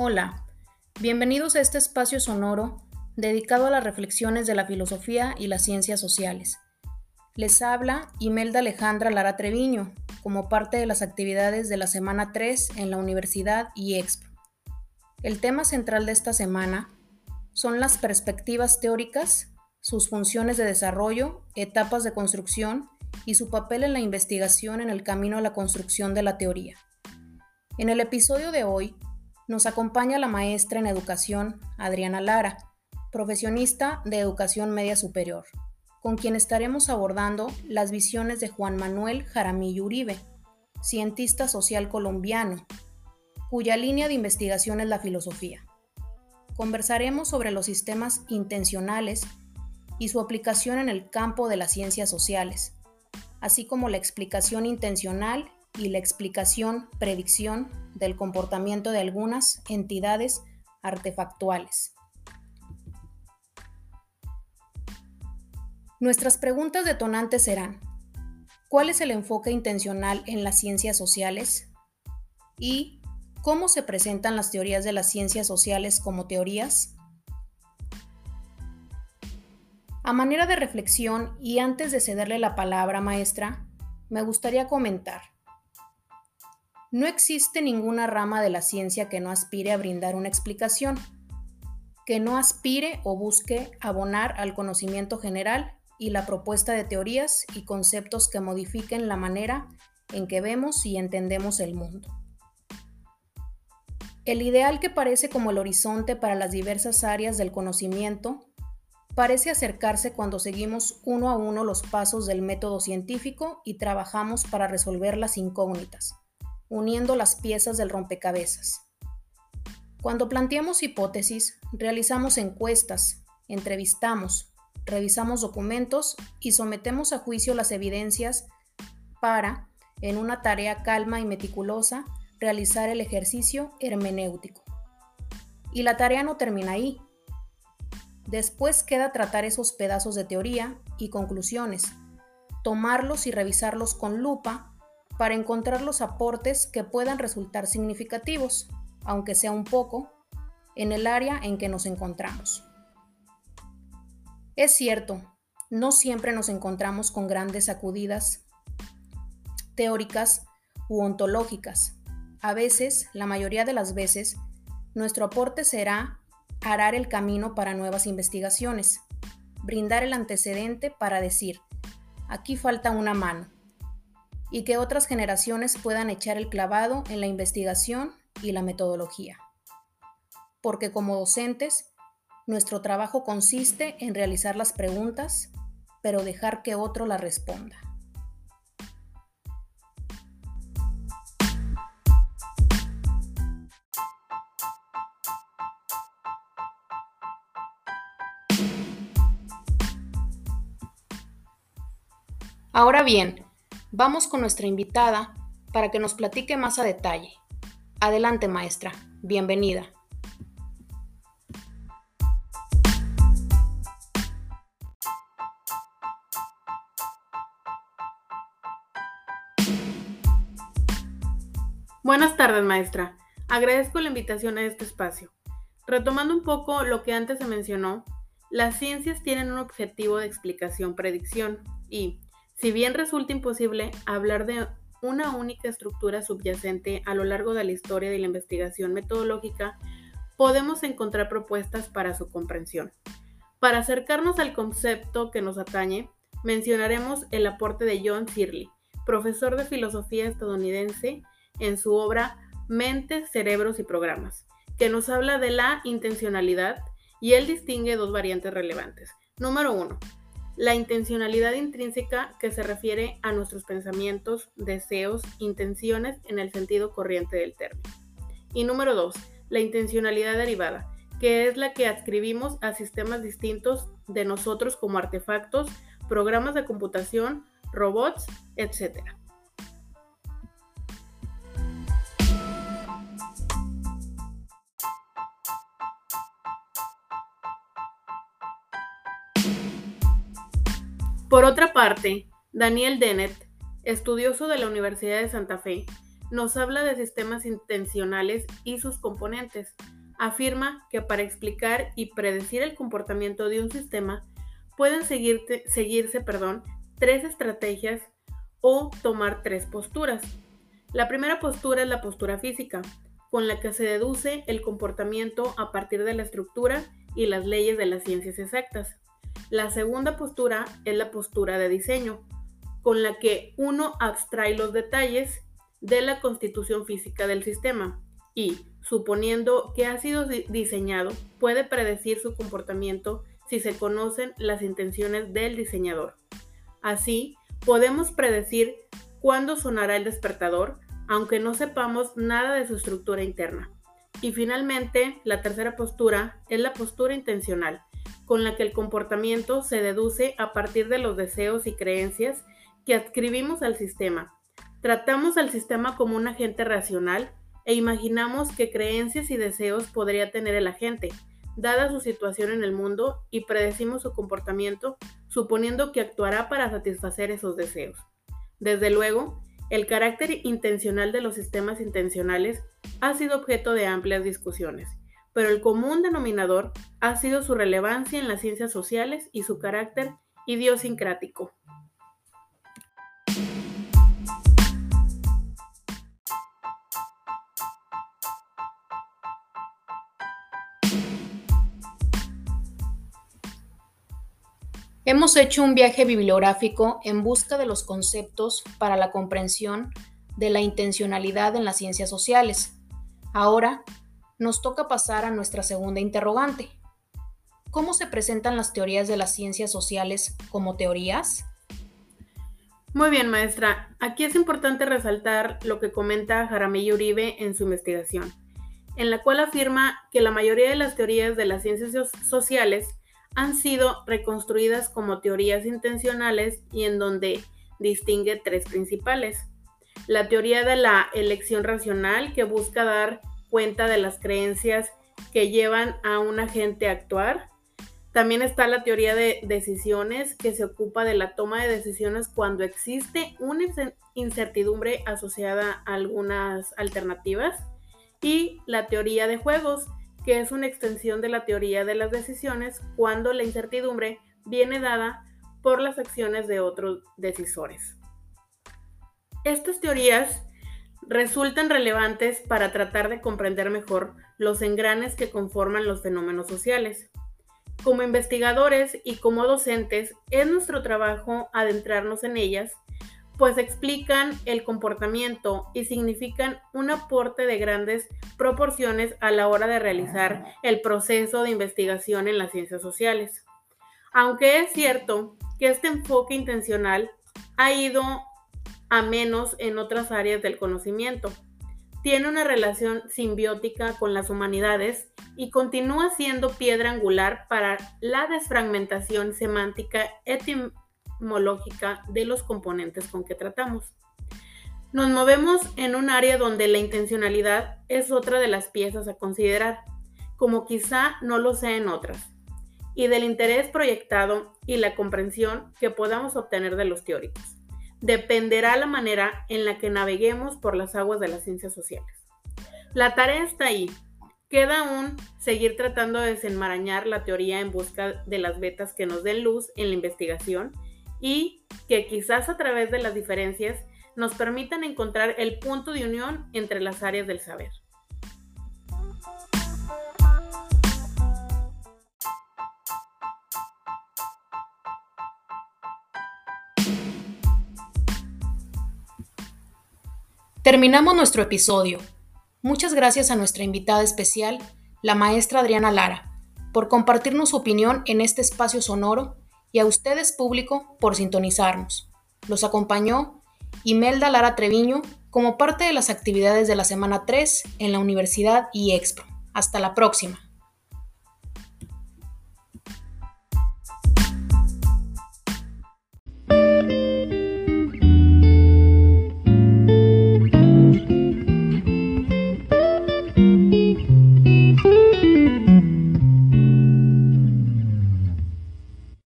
Hola, bienvenidos a este espacio sonoro dedicado a las reflexiones de la filosofía y las ciencias sociales. Les habla Imelda Alejandra Lara Treviño, como parte de las actividades de la semana 3 en la Universidad IEXPO. El tema central de esta semana son las perspectivas teóricas, sus funciones de desarrollo, etapas de construcción y su papel en la investigación en el camino a la construcción de la teoría. En el episodio de hoy nos acompaña la maestra en educación, Adriana Lara, profesionista de educación media superior, con quien estaremos abordando las visiones de Juan Manuel Jaramillo Uribe, cientista social colombiano, cuya línea de investigación es la filosofía. Conversaremos sobre los sistemas intencionales y su aplicación en el campo de las ciencias sociales, así como la explicación intencional y la explicación predicción del comportamiento de algunas entidades artefactuales. Nuestras preguntas detonantes serán, ¿cuál es el enfoque intencional en las ciencias sociales? ¿Y cómo se presentan las teorías de las ciencias sociales como teorías? A manera de reflexión y antes de cederle la palabra maestra, me gustaría comentar no existe ninguna rama de la ciencia que no aspire a brindar una explicación, que no aspire o busque abonar al conocimiento general y la propuesta de teorías y conceptos que modifiquen la manera en que vemos y entendemos el mundo. El ideal que parece como el horizonte para las diversas áreas del conocimiento parece acercarse cuando seguimos uno a uno los pasos del método científico y trabajamos para resolver las incógnitas uniendo las piezas del rompecabezas. Cuando planteamos hipótesis, realizamos encuestas, entrevistamos, revisamos documentos y sometemos a juicio las evidencias para, en una tarea calma y meticulosa, realizar el ejercicio hermenéutico. Y la tarea no termina ahí. Después queda tratar esos pedazos de teoría y conclusiones, tomarlos y revisarlos con lupa para encontrar los aportes que puedan resultar significativos, aunque sea un poco, en el área en que nos encontramos. Es cierto, no siempre nos encontramos con grandes sacudidas teóricas u ontológicas. A veces, la mayoría de las veces, nuestro aporte será arar el camino para nuevas investigaciones, brindar el antecedente para decir, aquí falta una mano, y que otras generaciones puedan echar el clavado en la investigación y la metodología. Porque como docentes, nuestro trabajo consiste en realizar las preguntas, pero dejar que otro las responda. Ahora bien, Vamos con nuestra invitada para que nos platique más a detalle. Adelante, maestra. Bienvenida. Buenas tardes, maestra. Agradezco la invitación a este espacio. Retomando un poco lo que antes se mencionó, las ciencias tienen un objetivo de explicación-predicción y, si bien resulta imposible hablar de una única estructura subyacente a lo largo de la historia de la investigación metodológica, podemos encontrar propuestas para su comprensión. Para acercarnos al concepto que nos atañe, mencionaremos el aporte de John Searle, profesor de filosofía estadounidense, en su obra Mentes, Cerebros y Programas, que nos habla de la intencionalidad y él distingue dos variantes relevantes. Número uno, la intencionalidad intrínseca que se refiere a nuestros pensamientos, deseos, intenciones en el sentido corriente del término. Y número dos, la intencionalidad derivada, que es la que adscribimos a sistemas distintos de nosotros como artefactos, programas de computación, robots, etc. Por otra parte, Daniel Dennett, estudioso de la Universidad de Santa Fe, nos habla de sistemas intencionales y sus componentes. Afirma que para explicar y predecir el comportamiento de un sistema pueden seguirse perdón, tres estrategias o tomar tres posturas. La primera postura es la postura física, con la que se deduce el comportamiento a partir de la estructura y las leyes de las ciencias exactas. La segunda postura es la postura de diseño, con la que uno abstrae los detalles de la constitución física del sistema y, suponiendo que ha sido diseñado, puede predecir su comportamiento si se conocen las intenciones del diseñador. Así, podemos predecir cuándo sonará el despertador, aunque no sepamos nada de su estructura interna. Y finalmente, la tercera postura es la postura intencional, con la que el comportamiento se deduce a partir de los deseos y creencias que adscribimos al sistema. Tratamos al sistema como un agente racional e imaginamos qué creencias y deseos podría tener el agente, dada su situación en el mundo, y predecimos su comportamiento, suponiendo que actuará para satisfacer esos deseos. Desde luego, el carácter intencional de los sistemas intencionales ha sido objeto de amplias discusiones, pero el común denominador ha sido su relevancia en las ciencias sociales y su carácter idiosincrático. Hemos hecho un viaje bibliográfico en busca de los conceptos para la comprensión de la intencionalidad en las ciencias sociales. Ahora nos toca pasar a nuestra segunda interrogante. ¿Cómo se presentan las teorías de las ciencias sociales como teorías? Muy bien, maestra. Aquí es importante resaltar lo que comenta Jaramillo Uribe en su investigación, en la cual afirma que la mayoría de las teorías de las ciencias sociales han sido reconstruidas como teorías intencionales y en donde distingue tres principales. La teoría de la elección racional, que busca dar cuenta de las creencias que llevan a un agente a actuar. También está la teoría de decisiones, que se ocupa de la toma de decisiones cuando existe una incertidumbre asociada a algunas alternativas. Y la teoría de juegos, que es una extensión de la teoría de las decisiones cuando la incertidumbre viene dada por las acciones de otros decisores. Estas teorías resultan relevantes para tratar de comprender mejor los engranes que conforman los fenómenos sociales. Como investigadores y como docentes, es nuestro trabajo adentrarnos en ellas pues explican el comportamiento y significan un aporte de grandes proporciones a la hora de realizar el proceso de investigación en las ciencias sociales. Aunque es cierto que este enfoque intencional ha ido a menos en otras áreas del conocimiento, tiene una relación simbiótica con las humanidades y continúa siendo piedra angular para la desfragmentación semántica de los componentes con que tratamos. Nos movemos en un área donde la intencionalidad es otra de las piezas a considerar, como quizá no lo sea en otras, y del interés proyectado y la comprensión que podamos obtener de los teóricos. Dependerá la manera en la que naveguemos por las aguas de las ciencias sociales. La tarea está ahí. Queda aún seguir tratando de desenmarañar la teoría en busca de las vetas que nos den luz en la investigación y que quizás a través de las diferencias nos permitan encontrar el punto de unión entre las áreas del saber. Terminamos nuestro episodio. Muchas gracias a nuestra invitada especial, la maestra Adriana Lara, por compartirnos su opinión en este espacio sonoro y a ustedes público por sintonizarnos. Los acompañó Imelda Lara Treviño como parte de las actividades de la semana 3 en la Universidad y Expo. Hasta la próxima.